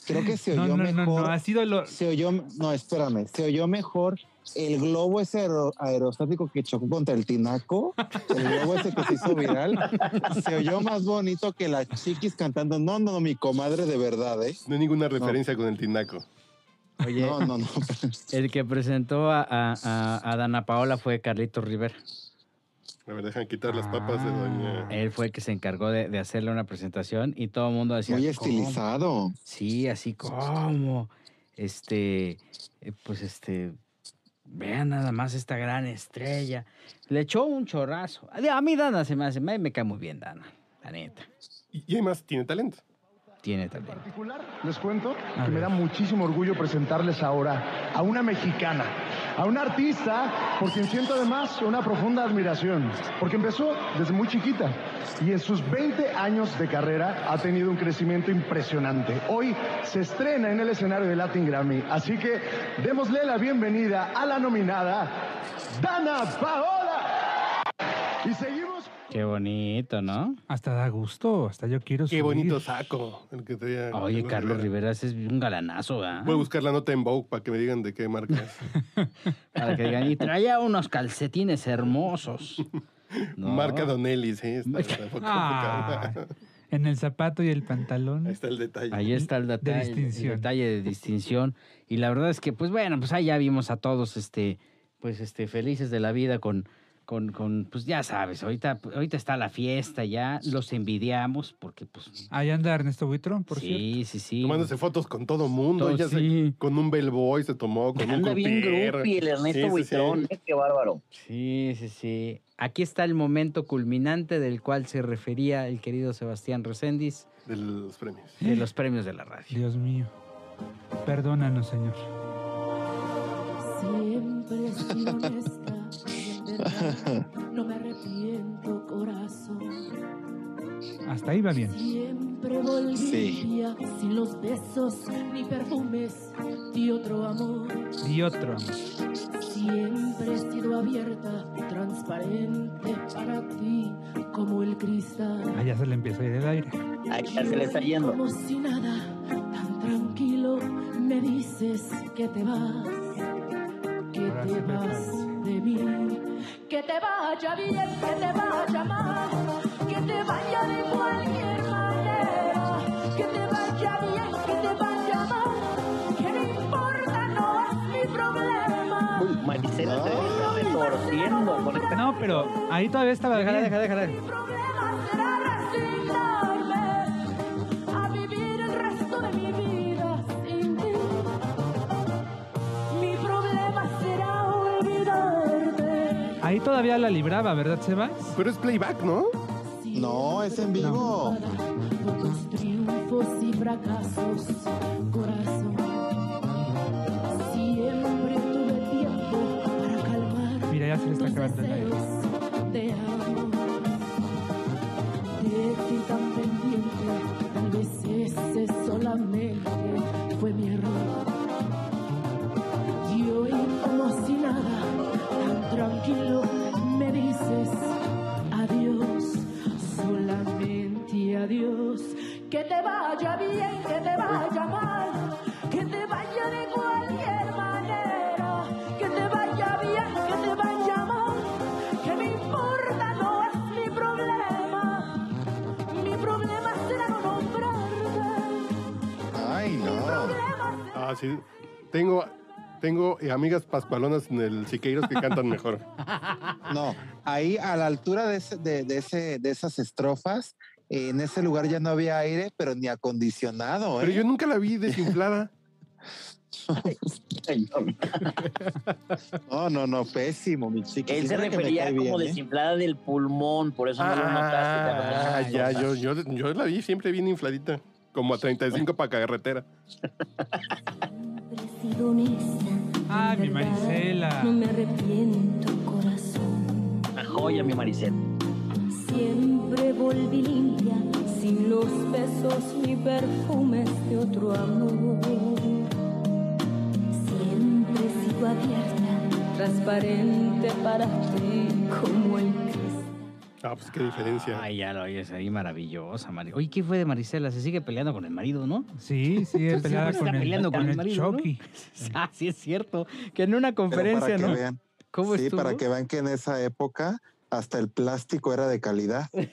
creo que se No, oyó no, no, mejor. no, ha sido lo... Se oyó, no, espérame, se oyó mejor el globo ese aero- aerostático que chocó contra el tinaco, el globo ese que se hizo viral, se oyó más bonito que la chiquis cantando. No, no, mi comadre de verdad, ¿eh? No hay ninguna referencia con el tinaco. Oye, No, no, no. el que presentó a, a- a- a Dana Paola fue Carlitos Rivera. A ver, dejan quitar las papas de doña. Él fue el que se encargó de, de hacerle una presentación y todo el mundo decía. Muy "¿Cómo?". estilizado. Sí, así como. Este, eh, pues este, vean nada más esta gran estrella. Le echó un chorrazo. A mí Dana se me hace, me, me cae muy bien Dana, la neta. Y, y además tiene talento. Tiene también. particular, les cuento A que me ver. da muchísimo orgullo presentarles ahora a una mexicana, a una artista por quien siento además una profunda admiración, porque empezó desde muy chiquita y en sus 20 años de carrera ha tenido un crecimiento impresionante. Hoy se estrena en el escenario de Latin Grammy, así que démosle la bienvenida a la nominada Dana Paola. Y seguimos. Qué bonito, ¿no? Hasta da gusto, hasta yo quiero Qué subir. bonito saco. El que traía Oye, Carlos Rivera ese es un galanazo, ¿verdad? Voy a buscar la nota en Vogue para que me digan de qué marca es. Para que digan, y traía unos calcetines hermosos. No. Marca Donelli, sí. Está, Ah, en el zapato y el pantalón. Ahí está el detalle. Ahí está el De detalle, el detalle de distinción. Y la verdad es que, pues bueno, pues ahí ya vimos a todos, este, pues este, felices de la vida con, con, con pues ya sabes, ahorita, ahorita está la fiesta ya, los envidiamos porque, pues, Ahí anda Ernesto Buitrón, por cierto. sí, sí, sí. Tomándose fotos con todo mundo. Todo, ya se- sí. con un bellboy se tomó, con un Anda bien croupier. grupi el Ernesto Sí, sí, sí. Buitrón, eh, qué bárbaro. Sí, sí, sí. Aquí está el momento culminante del cual se refería el querido Sebastián Reséndiz De los premios. de los premios de la radio. Dios mío. Perdónanos, Señor. Siempre no me arrepiento, corazón. Hasta ahí va bien. Siempre volví Sí. sin los besos ni perfumes de otro amor. Y otro. Siempre he sido abierta, transparente para ti, como el cristal. Allá se le empieza a ir el aire. Ahí ya se le está yendo. Como si nada, tan tranquilo, me dices que te vas, que Ahora te vas de mí, que te vaya bien, que te vaya mal, que te vaya de cualquier manera, que te vaya bien, que te vaya mal, que no importa, no es mi problema. Uy, Maricela se está retorciendo con esta No, pero ahí todavía estaba Déjala, déjala, déjala. Todavía la libraba, ¿verdad, Sebas? Pero es playback, ¿no? No, es en vivo. Por tus triunfos y fracasos, corazón. Siempre tuve tiempo para calmar Mira, ya se le está acabando el aire. de amor. De ti tan pendiente, tal vez ese solamente fue mi error. Y hoy como si nada, tan tranquilo, Que te vaya bien, que te vaya mal, que te vaya de cualquier manera, que te vaya bien, que te vaya mal, que me importa, no es mi problema. Mi problema será no nombrarte. Ay, no. Ah, sí. Tengo, tengo eh, amigas pascualonas en el Siqueiros que cantan mejor. No, ahí a la altura de, ese- de, de ese, de esas estrofas, en ese lugar ya no había aire, pero ni acondicionado. Pero ¿eh? yo nunca la vi desinflada. No, no, no, pésimo, mi chica. Él se refería como bien, ¿eh? desinflada del pulmón, por eso no lo notaste. Ah, ya, yo, yo, yo la vi siempre bien infladita. Como a 35 para carretera. Ay, mi Marisela. No me arrepiento, corazón. Una joya, mi Maricel. Siempre volví limpia, sin los besos ni perfumes de otro amor. Siempre he sido abierta, transparente para ti, como el cristal. Ah, pues qué diferencia. Ay, ya lo oyes ahí, maravillosa, Mari. Oye, ¿qué fue de Marisela? Se sigue peleando con el marido, ¿no? Sí, sí, con está el, peleando con con el el marido, ¿no? Chucky. Ah, sí, es cierto. Que en una Pero conferencia, para que ¿no? vean, ¿Cómo sí, estuvo? para que vean que en esa época hasta el plástico era de calidad.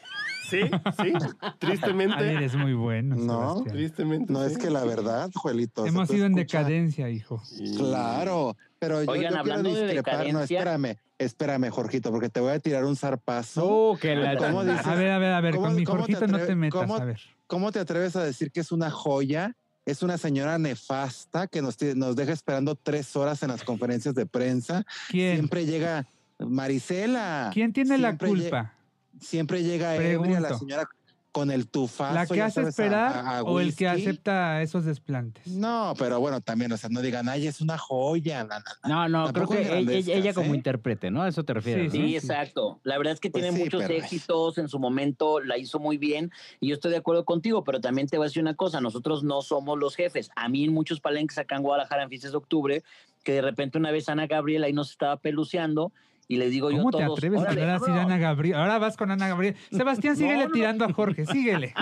Sí, sí. Tristemente. Ay, eres muy bueno, No, Sebastián. Tristemente. No es que la verdad, Juelito. Hemos ido en decadencia, hijo. Sí. Claro, pero yo, Oigan, yo quiero hablando de discrepar. No, espérame, espérame, Jorgito, porque te voy a tirar un zarpazo. Oh, que la... ¿Cómo dices? A ver, a ver, a ver, ¿Cómo- con mi te Jorgito no te metas, cómo- a ver. ¿Cómo te atreves a decir que es una joya? Es una señora nefasta que nos, tiene- nos deja esperando tres horas en las conferencias de prensa. ¿Quién? Siempre llega Marisela. ¿Quién tiene la lle- culpa? Siempre llega ebria la señora con el tufazo. ¿La que hace sabes, esperar a- a o el que acepta esos desplantes? No, pero bueno, también, o sea, no digan, ay, es una joya. na, na, na". No, no, creo que ella, ella como ¿eh? intérprete, ¿no? A eso te refieres, Sí, ¿no? Sí, exacto. La verdad es que Pues tiene sí, muchos pero- éxitos en su momento, la hizo muy bien y yo estoy de acuerdo contigo, pero también te voy a decir una cosa, nosotros no somos los jefes. A mí en muchos palenques acá en Guadalajara en fiestas de octubre, que de repente una vez Ana Gabriela ahí nos estaba peluceando Y les digo yo ¿Cómo a te todos, atreves a "Órale, hablar así de vámonos". Ana Gabriel? Ahora vas con Ana Gabriel. Sebastián, síguele no. tirando a Jorge, síguele.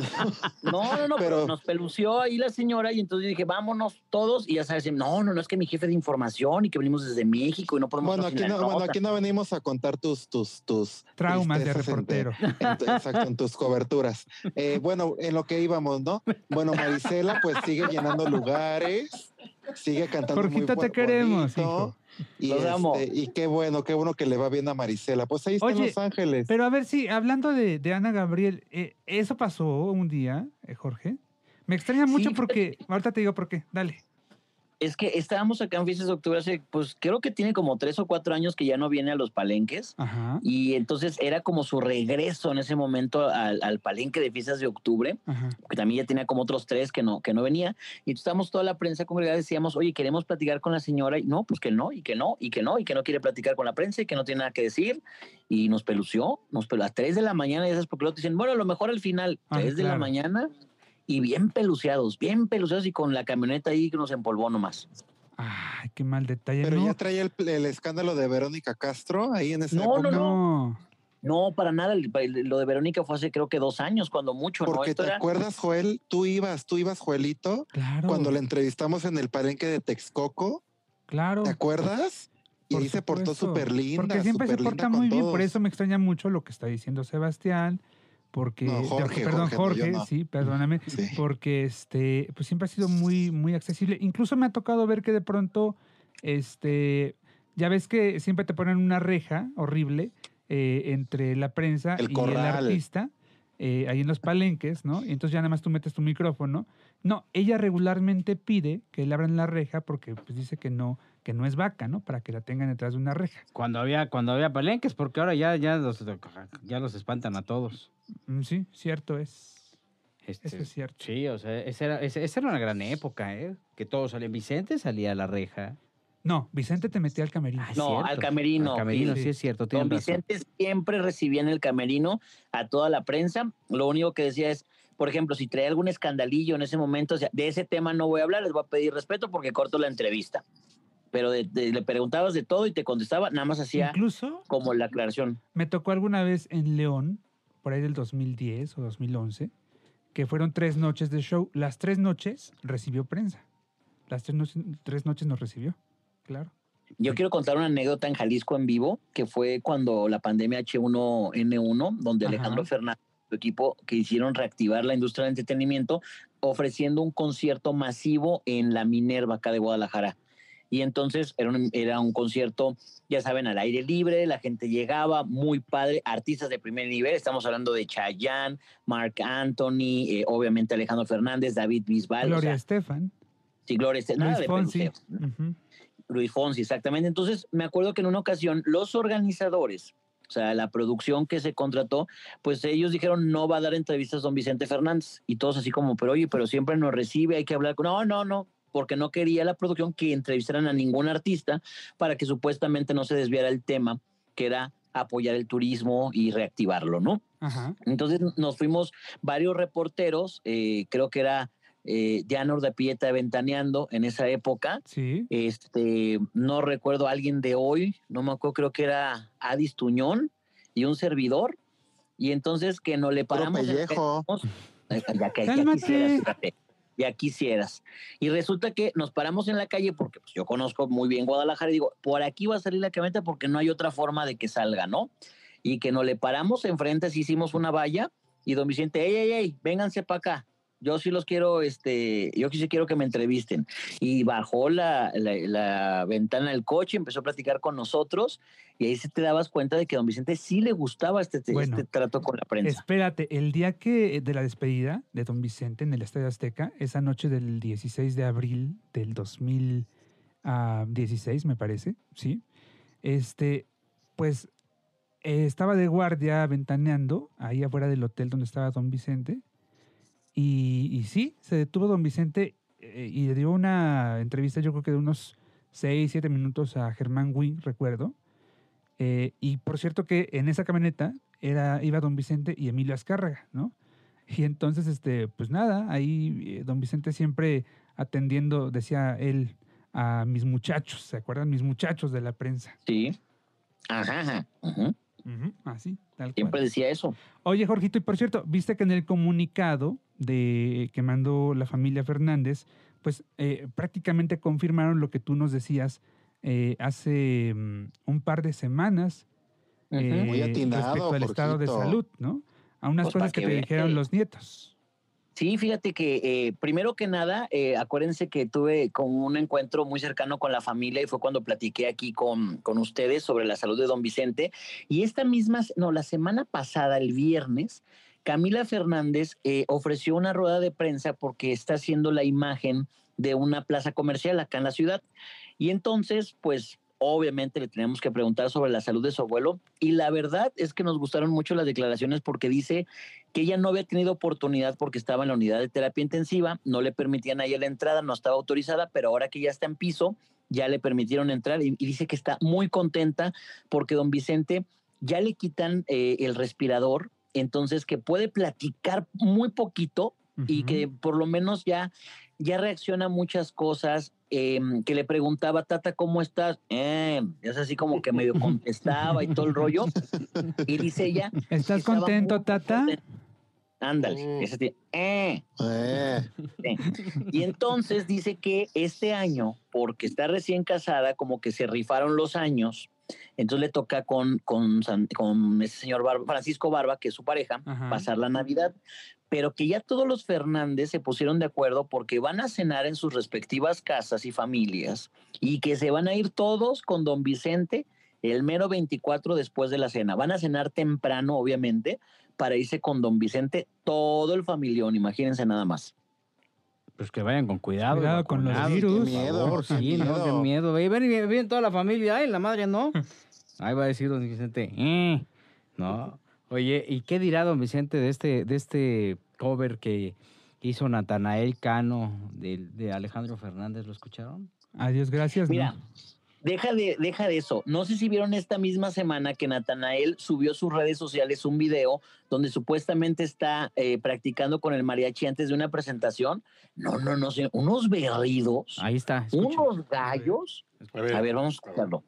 No, no, no, pero nos pelució ahí la señora y entonces dije, vámonos todos. Y ya sabes, no, no, no, es que mi jefe de información y que venimos desde México y no podemos Bueno, aquí no, bueno, nota". aquí no venimos a contar tus, tus, tus Traumas de en- reportero. en exacto, en tus coberturas. Eh, bueno, en lo que íbamos, ¿no? Bueno, Marisela pues sigue llenando lugares, sigue cantando muy Jorgito, te bu- queremos, bonito, hijo. Y, Los amo. este, y qué bueno, qué bueno que le va bien a Marisela. Pues ahí está en Los Ángeles. Pero a ver, sí, hablando de, de Ana Gabriel, eh, eso pasó un día, eh, Jorge. Me extraña mucho Sí, porque, ahorita te digo por qué, dale. Es que estábamos acá en Fiestas de Octubre hace, pues creo que tiene como tres o cuatro años que ya no viene a los palenques. Ajá, Y entonces era como su regreso en ese momento al, al palenque de Fiestas de Octubre. ajá. que también ya tenía como otros tres que no, que no venía. Y estábamos toda la prensa congregada, decíamos, oye, queremos platicar con la señora. Y no, pues que no, y que no, y que no, y que no quiere platicar con la prensa y que no tiene nada que decir. Y nos pelució, nos pelució a las 3 de la mañana. Y esas porque luego te dicen, bueno, a lo mejor al final, Ah, 3 de la mañana. Y bien peluceados, bien peluceados y con la camioneta ahí que nos empolvó nomás. Ay, qué mal detalle. Pero no, ya traía el, el escándalo de Verónica Castro ahí en esa No, no, época. no. No, para nada. Lo de Verónica fue hace creo que dos años, cuando mucho, ¿no? Porque Esto te era- acuerdas, Joel, tú ibas, tú ibas, Joelito, Claro, cuando le entrevistamos en el palenque de Texcoco, claro. ¿te acuerdas? Y por ahí se portó súper linda. Porque siempre se porta muy bien, por eso me extraña mucho lo que está diciendo Sebastián. Porque, No, Jorge, perdón, Jorge, no. sí, perdóname, Sí. porque este, pues siempre ha sido muy, muy accesible. Incluso me ha tocado ver que de pronto, este, ya ves que siempre te ponen una reja horrible eh, entre la prensa El y el artista, eh, ahí en los palenques, ¿no? Y entonces ya nada más tú metes tu micrófono. No, ella regularmente pide que le abran la reja porque pues dice que no, que no es vaca, ¿no? Para que la tengan detrás de una reja. Cuando había, cuando había palenques, porque ahora ya, ya, los, ya los espantan a todos. Mm, Sí, cierto es. Este, Eso es cierto. Sí, o sea, esa era, esa, esa era una gran época, ¿eh? Que todos salían. Vicente salía a la reja. No, Vicente te metía al camerino. Ah, No, cierto. al camerino. Al camerino, sí. sí, es cierto. Don razón. Vicente siempre recibía en el camerino a toda la prensa. Lo único que decía es, por ejemplo, si traía algún escandalillo en ese momento, o sea, de ese tema no voy a hablar, les voy a pedir respeto porque corto la entrevista. Pero de- de- le preguntabas de todo y te contestaba, nada más hacía Incluso como la aclaración. me tocó alguna vez en León, por ahí del 2010 o 2011, que fueron tres noches de show. Las tres noches recibió prensa. Las tres noches, tres noches nos recibió, claro. Yo quiero contar una anécdota en Jalisco en vivo, que fue cuando la pandemia H1N1, donde Ajá. Alejandro Fernández y su equipo que hicieron reactivar la industria del entretenimiento, ofreciendo un concierto masivo en la Minerva acá de Guadalajara. Y entonces era un, era un concierto, ya saben, al aire libre, la gente llegaba, muy padre, artistas de primer nivel, estamos hablando de Chayanne, Mark Anthony, eh, obviamente Alejandro Fernández, David Bisbal, o Gloria sea, Estefan, sí, Gloria Estefan, nada Luis de Fonsi. Luis Fonsi, exactamente. Entonces, me acuerdo que en una ocasión los organizadores, o sea, la producción que se contrató, pues ellos dijeron, no va a dar entrevistas don Vicente Fernández. Y todos así como, pero oye, pero siempre nos recibe, hay que hablar con... No, no, no, porque no quería la producción que entrevistaran a ningún artista para que supuestamente no se desviara el tema, que era apoyar el turismo y reactivarlo, ¿no? Ajá. Entonces nos fuimos varios reporteros, eh, creo que era eh, Dianor de Pieta ventaneando en esa época, Sí. este, no recuerdo a alguien de hoy, no me acuerdo, creo que era Adis Tuñón y un servidor. Y entonces que no le paramos. pellejo. Ya, que- ya ya quisieras. Y resulta que nos paramos en la calle porque pues, yo conozco muy bien Guadalajara y digo, por aquí va a salir la camioneta porque no hay otra forma de que salga, ¿no? Y que nos le paramos enfrente, así hicimos una valla y don Vicente, ey, ey, ey, vénganse para acá. Yo sí los quiero, este, yo sí quiero que me entrevisten. Y bajó la, la, la ventana del coche, empezó a platicar con nosotros y ahí se te dabas cuenta de que a don Vicente sí le gustaba este, Bueno, este trato con la prensa. Espérate, el día que de la despedida de Don Vicente en el Estadio Azteca, esa noche del 16 de abril del 2016, me parece, sí. Este, pues eh, estaba de guardia ventaneando ahí afuera del hotel donde estaba Don Vicente. Y, y sí, se detuvo Don Vicente eh, y le dio una entrevista, yo creo que de unos 6, 7 minutos a Germán Wing, recuerdo. Eh, y por cierto que en esa camioneta era, iba don Vicente y Emilio Azcárraga, ¿no? Y entonces, este, pues nada, ahí eh, don Vicente siempre atendiendo, decía él, a mis muchachos, ¿se acuerdan? Mis muchachos de la prensa. Sí. Ajá, ajá. Ujú, Así, tal cual. Siempre decía eso. Oye, Jorgito, y por cierto, viste que en el comunicado de que mandó la familia Fernández, pues eh, prácticamente confirmaron lo que tú nos decías eh, hace mm, un par de semanas eh, Muy atinado, respecto al estado de salud, ¿no? A unas Pues, cosas que que te dijeron los nietos. Sí, fíjate que eh, primero que nada, eh, acuérdense que tuve como un encuentro muy cercano con la familia y fue cuando platiqué aquí con, con ustedes sobre la salud de don Vicente. Y esta misma, no, la semana pasada, el viernes, Camila Fernández eh, ofreció una rueda de prensa porque está haciendo la imagen de una plaza comercial acá en la ciudad. Y entonces, pues obviamente le tenemos que preguntar sobre la salud de su abuelo. Y la verdad es que nos gustaron mucho las declaraciones porque dice que ella no había tenido oportunidad porque estaba en la unidad de terapia intensiva, no le permitían a ella la entrada, no estaba autorizada, pero ahora que ya está en piso, ya le permitieron entrar y, dice que está muy contenta porque don Vicente ya le quitan eh, el respirador, entonces que puede platicar muy poquito y que por lo menos ya, ya reacciona a muchas cosas, eh, que le preguntaba, Tata, ¿cómo estás? Eh, es así como que medio contestaba y todo el rollo. Y dice ella, ¿Estás contento, Tata? Ándale, ese tío, eh. Sí. Y entonces dice que este año, porque está recién casada, como que se rifaron los años, entonces le toca con, con, San- con ese señor Barba- Francisco Barba, que es su pareja, Ajá. pasar la Navidad. Pero que ya todos los Fernández se pusieron de acuerdo porque van a cenar en sus respectivas casas y familias y que se van a ir todos con don Vicente el mero 24 después de la cena. Van a cenar temprano, obviamente, para irse con don Vicente todo el familión, imagínense nada más. Pues que vayan con cuidado. Cuidado con los virus. Qué miedo, favor, qué sí, no, qué miedo. miedo. Ve, ven, ven, ven toda la familia. Ay, la madre no. Ahí va a decir don Vicente. "Eh". No. Oye, ¿y qué dirá don Vicente de este, de este cover que hizo Natanael Cano de, de Alejandro Fernández? ¿Lo escucharon? Adiós, gracias. ¿no? Deja de, deja de eso. No sé si vieron esta misma semana que Natanael subió a sus redes sociales un video donde supuestamente está eh, practicando con el mariachi antes de una presentación. No, no, no sé, unos berridos, Ahí está. unos gallos. A ver, A ver, vamos a escucharlo.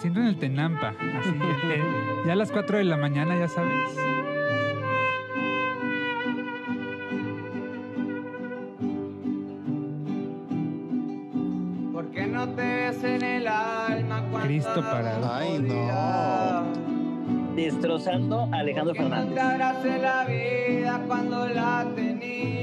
Me siento en el Tenampa. Así, eh, ya a las 4 de la mañana, ya sabes. ¿Por qué no te ves en el alma cuando Cristo parado. Ay, no. Destrozando a Alejandro Que no Fernández. te abrace la vida cuando la tenía.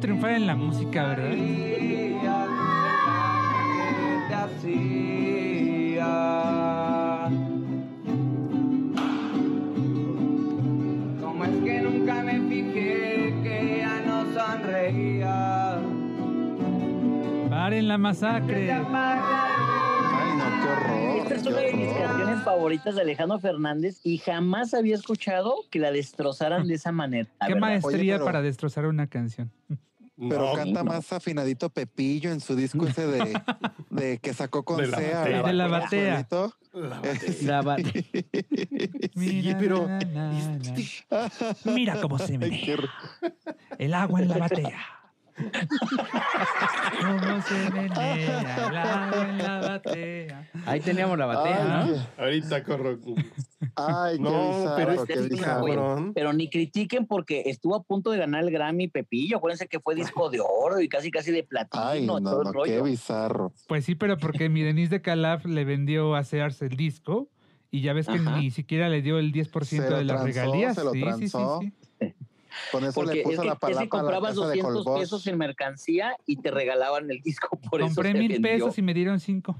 Triunfar en la música, ¿verdad? Como es que nunca me fijé que ya no sonreía. Paren la masacre. Ay, no, qué horror. Esta es una de mis canciones favoritas de Alejandro Fernández y jamás había escuchado que la destrozaran de esa manera. Qué verdad. maestría pero- para destrozar una canción. Pero No, canta no. más afinadito Pepillo en su disco ese de, de que sacó con De la Sea. batea. De la batea. Solito. La bate- Sí, pero na, na, na. Mira cómo se r- El agua en la batea. Cómo se menea el agua en la batea. Ahí teníamos la batea, Ay, ¿no? ahorita corro. Ay, qué No, bizarro, pero qué este bizarro. Pero ni critiquen porque estuvo a punto de ganar el Grammy Pepillo. Acuérdense que fue disco de oro y casi casi de platino. Ay, no, todo el no, qué bizarro. Pues sí, pero porque mi Denise de Calaf le vendió a Sears el disco y ya ves que Ajá. ni siquiera le dio el 10% Se lo de las transó, regalías. se lo sí, sí, sí, sí. Con eso Porque le es puso que, la es que palapa a la comprabas casa de 200 Colbós. pesos en mercancía y te regalaban el disco por Compré eso mil pesos y me dieron cinco.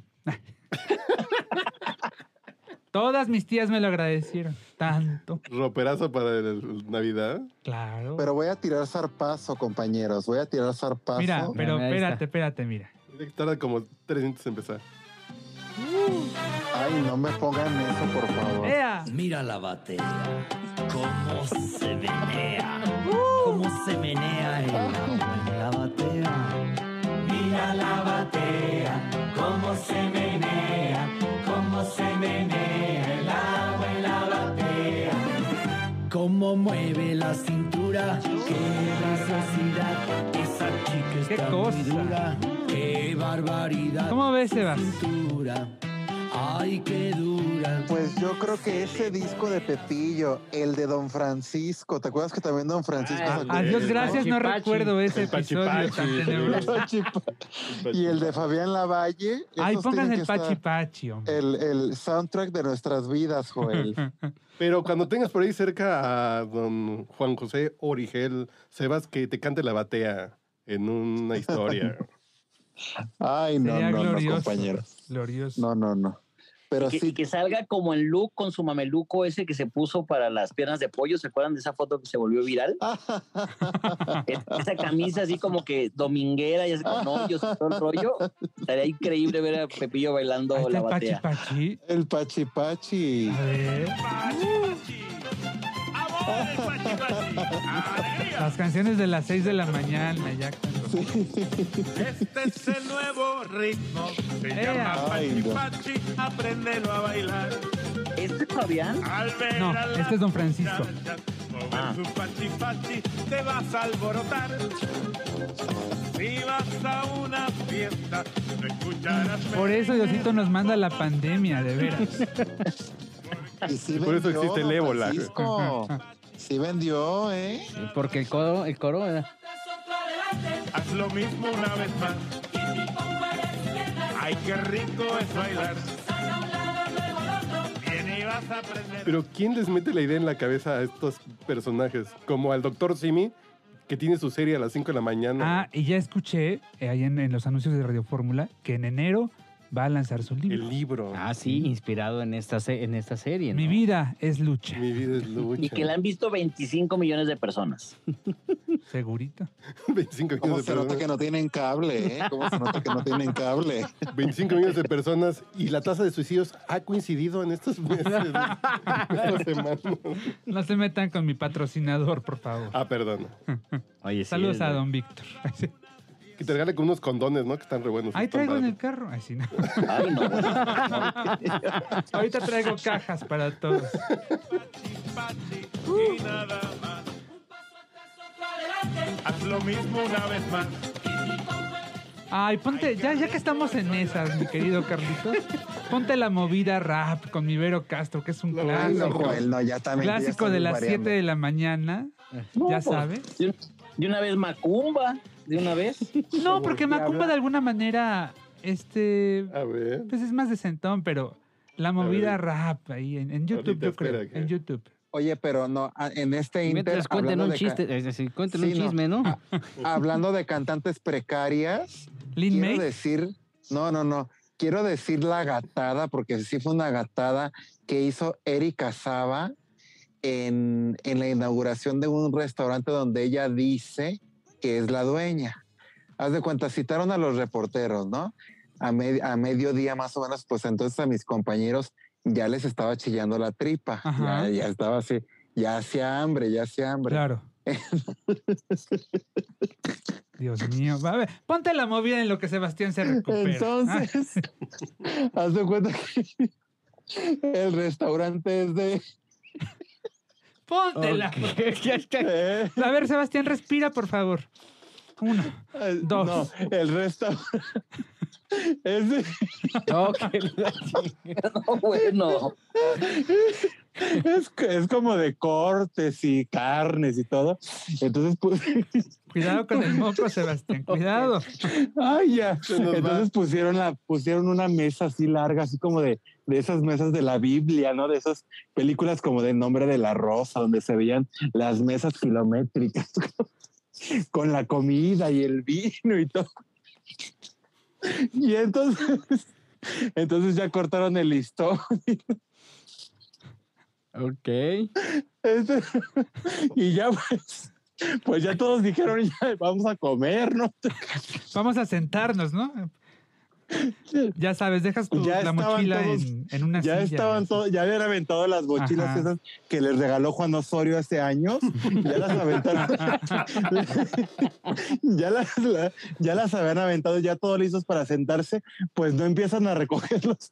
Todas mis tías me lo agradecieron. Tanto. Roperazo para el Navidad. Claro. Pero voy a tirar zarpazo, compañeros. Voy a tirar zarpazo. Mira, pero está. espérate, espérate, mira. Tarda como tres minutos en empezar. Ay, no me pongan eso, por favor. ¡Ea! Mira la batea, cómo se menea, cómo se menea el agua en la batea. la batea, cómo se menea, cómo se menea el agua en la batea. Cómo mueve la cintura, qué graciosidad, esa chica Qué está cosa. muy dura, qué barbaridad. ¿Cómo ves, Sebas? Cintura, ay, qué dura. Pues yo creo que ese disco de Pepillo, el de Don Francisco, ¿te acuerdas que también Don Francisco Ah, sacó? Adiós, gracias, no Pachi, recuerdo ese episodio Pachi. y el de Fabián Lavalle. Ay, pongan el Pachi Pachi, hombre. El, el soundtrack de nuestras vidas, Joel. Pero cuando tengas por ahí cerca a don Juan José Origel, Sebas, que te cante la batea en una historia. Ay, no, Sería no, no, glorioso. compañeros. Glorioso. No, no, no. Pero Y que, sí, y que salga como en look con su mameluco ese que se puso para las piernas de pollo. ¿Se acuerdan de esa foto que se volvió viral? Es- Esa camisa así como que dominguera y así con hoyos y todo el rollo. Estaría increíble ver a Pepillo bailando la el Pachi batea. Pachi. el Pachi Pachi. A ver. Las canciones de las 6 de la mañana, ya cuando- Este es el nuevo ritmo. Se Ea. llama Ay, Pachi no. Pachi. Apréndelo a bailar. ¿Este es Fabián? No, este es Don Francisco. mover Ah. su Pachi Pachi, te vas a alborotar. Si vas a una fiesta, no escucharás Por eso Diosito nos manda la pandemia, de veras. Y sí Por eso existe el ébola. Sí vendió, ¿eh? Porque el coro, el coro era- Haz lo mismo una vez más. Ay, qué rico es bailar. Pero ¿quién les mete la idea en la cabeza a estos personajes? Como al doctor Simi, que tiene su serie a las 5 de la mañana. Ah, y ya escuché eh, ahí en, en los anuncios de Radio Fórmula que en enero va a lanzar su libro. El libro. Ah, sí, inspirado en esta, en esta serie. ¿no? Mi vida es lucha, Mi vida es lucha. Y que la han visto 25 millones de personas. segurito. 25 ¿Cómo millones de se nota personas. que no tienen cable, eh? ¿Cómo se nota que no tienen cable? 25 millones de personas y la tasa de suicidios ha coincidido en estos meses. No se metan con mi patrocinador, por favor. Ah, perdón. Oye, Saludos a don Víctor. Que te regale con unos condones, ¿no? Que están re buenos. Ahí traigo en el carro. Ay, sí, no. Ay, no. Ahorita traigo cajas para todos. y nada más. Haz lo mismo una vez más. Ay, ponte, ya, ya que estamos en esas, mi querido Carlitos, ponte la movida rap con mi Vero Castro, que es un clásico. Joel, no, ya también. ya Clásico de las variando. 7 de la mañana. No, ¿Ya pues, sabes? De una vez Macumba, de una vez. No, porque Macumba de alguna manera, este, A ver. pues es más decentón, pero la movida rap ahí en, en YouTube, Ahorita yo creo, que- en YouTube. Oye, pero no, en este inter... Cuenten un de chiste, es decir, cuenten Sí, un no. chisme, ¿no? Hablando de cantantes precarias, Lin quiero May, decir, no, no, no, quiero decir la gatada, porque sí fue una gatada que hizo Erika Saba en, en la inauguración de un restaurante donde ella dice que es la dueña. Haz de cuenta, citaron a los reporteros, ¿no? A, me- a mediodía más o menos, pues entonces a mis compañeros ya les estaba chillando la tripa, ya, ya estaba así, ya hacía hambre, ya hacía hambre. claro. Dios mío, a ver, ponte la movida en lo que Sebastián se recupera. Entonces, haz de cuenta que el restaurante es de... Póntela. eh, A ver, Sebastián, respira, por favor. Uno. Dos. No, el restaurante es de... No, que la. No, bueno. Es, es como de cortes y carnes y todo. Entonces, pues... Cuidado con el moco, Sebastián, cuidado. Ay, ya. Entonces pusieron, la, pusieron una mesa así larga, así como de, de esas mesas de la Biblia, ¿no? De esas películas como de Nombre de la Rosa, donde se veían las mesas kilométricas con la comida y el vino y todo. Y entonces, entonces ya cortaron el listón. Ok. Este, y ya pues, pues ya todos dijeron, ya vamos a comer, ¿no? Vamos a sentarnos, ¿no? Ya sabes, dejas tu, Ya la mochila todos- en, en una ya silla. estaban todos, ya habían aventado las mochilas Ajá. esas que les regaló Juan Osorio hace años. Ya las aventaron. ya, las, la- ya las habían aventado, ya todos listos para sentarse, pues no empiezan a recogerlos.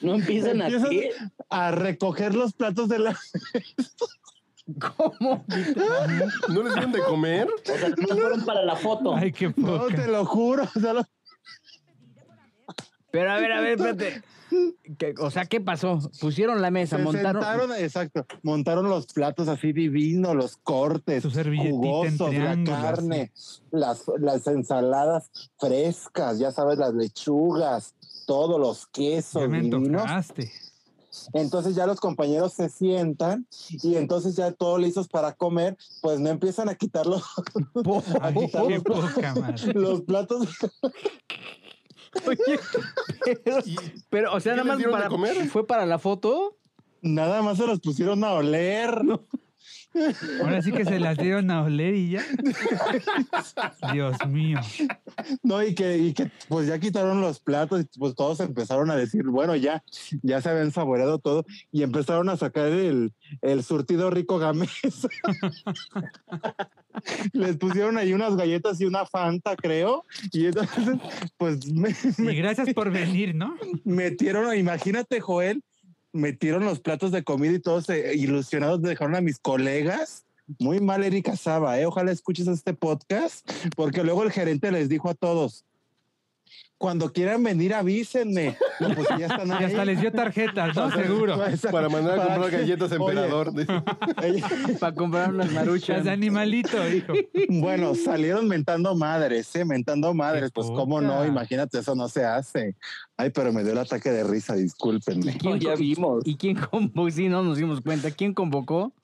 No empiezan Empiezan aquí. a recoger los platos de la. ¿Cómo? ¿No les dieron de comer? O sea, no fueron para la foto. Ay, qué No, poca. te lo juro. o sea, lo- Pero a ver, a ver, espérate. ¿Qué- o sea, ¿qué pasó? Pusieron la mesa, Se montaron. sentaron, exacto, montaron los platos así divinos, los cortes, jugosos, la carne, las, las ensaladas frescas, ya sabes, las lechugas, todos los quesos Ya me divinos. antojaste. Entonces ya los compañeros se sientan y entonces ya todos listos para comer, pues no empiezan a quitar los, a quitar los, poca madre. los platos. Oye, pero, pero, o sea, ¿Qué nada más para, comer? fue para la foto. Nada más se los pusieron a oler. Ahora sí que se las dieron a oler y ya. Dios mío. No, y que, y que pues ya quitaron los platos y pues todos empezaron a decir, bueno, ya, ya se habían saboreado todo y empezaron a sacar el, el surtido rico gamés. Les pusieron ahí unas galletas y una fanta, creo, y entonces, pues me- Y gracias por venir, ¿no? metieron, imagínate, Joel, metieron los platos de comida y todos ilusionados dejaron a mis colegas. Muy mal, Erika Saba, ¿eh? Ojalá escuches este podcast, porque luego el gerente les dijo a todos, cuando quieran venir avísenme. No, pues ya están Y hasta les dio tarjetas, ¿no? Seguro. Para mandar a Para comprar que- galletas emperador. Para comprar unas maruchas. De animalito, hijo. Bueno, salieron mentando madres, ¿eh? Mentando madres. Pues, ¿cómo no? Imagínate, eso no se hace. Ay, pero me dio el ataque de risa, discúlpenme. ¿Quién ya co- vimos. ¿Y quién convocó? Sí, no nos dimos cuenta. ¿Quién convocó?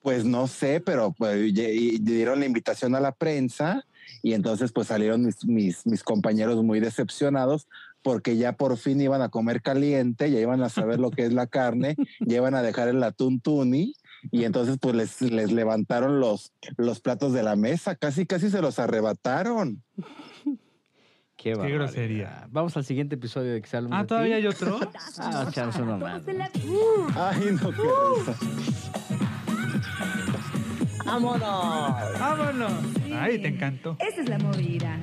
Pues no sé, pero pues dieron la invitación a la prensa y entonces pues salieron mis, mis, mis compañeros muy decepcionados porque ya por fin iban a comer caliente, ya iban a saber lo que es la carne, ya iban a dejar el atún tuni y entonces pues les, les levantaron los, los platos de la mesa, casi casi se los arrebataron. Qué, barbaridad. grosería. Vamos al siguiente episodio de que se Ah, ¿todavía hay otro? Ah, echamos uno más. Ay, no, qué risa. ¡Vámonos! ¡Vámonos! Ay, te encantó. Esa es la movida.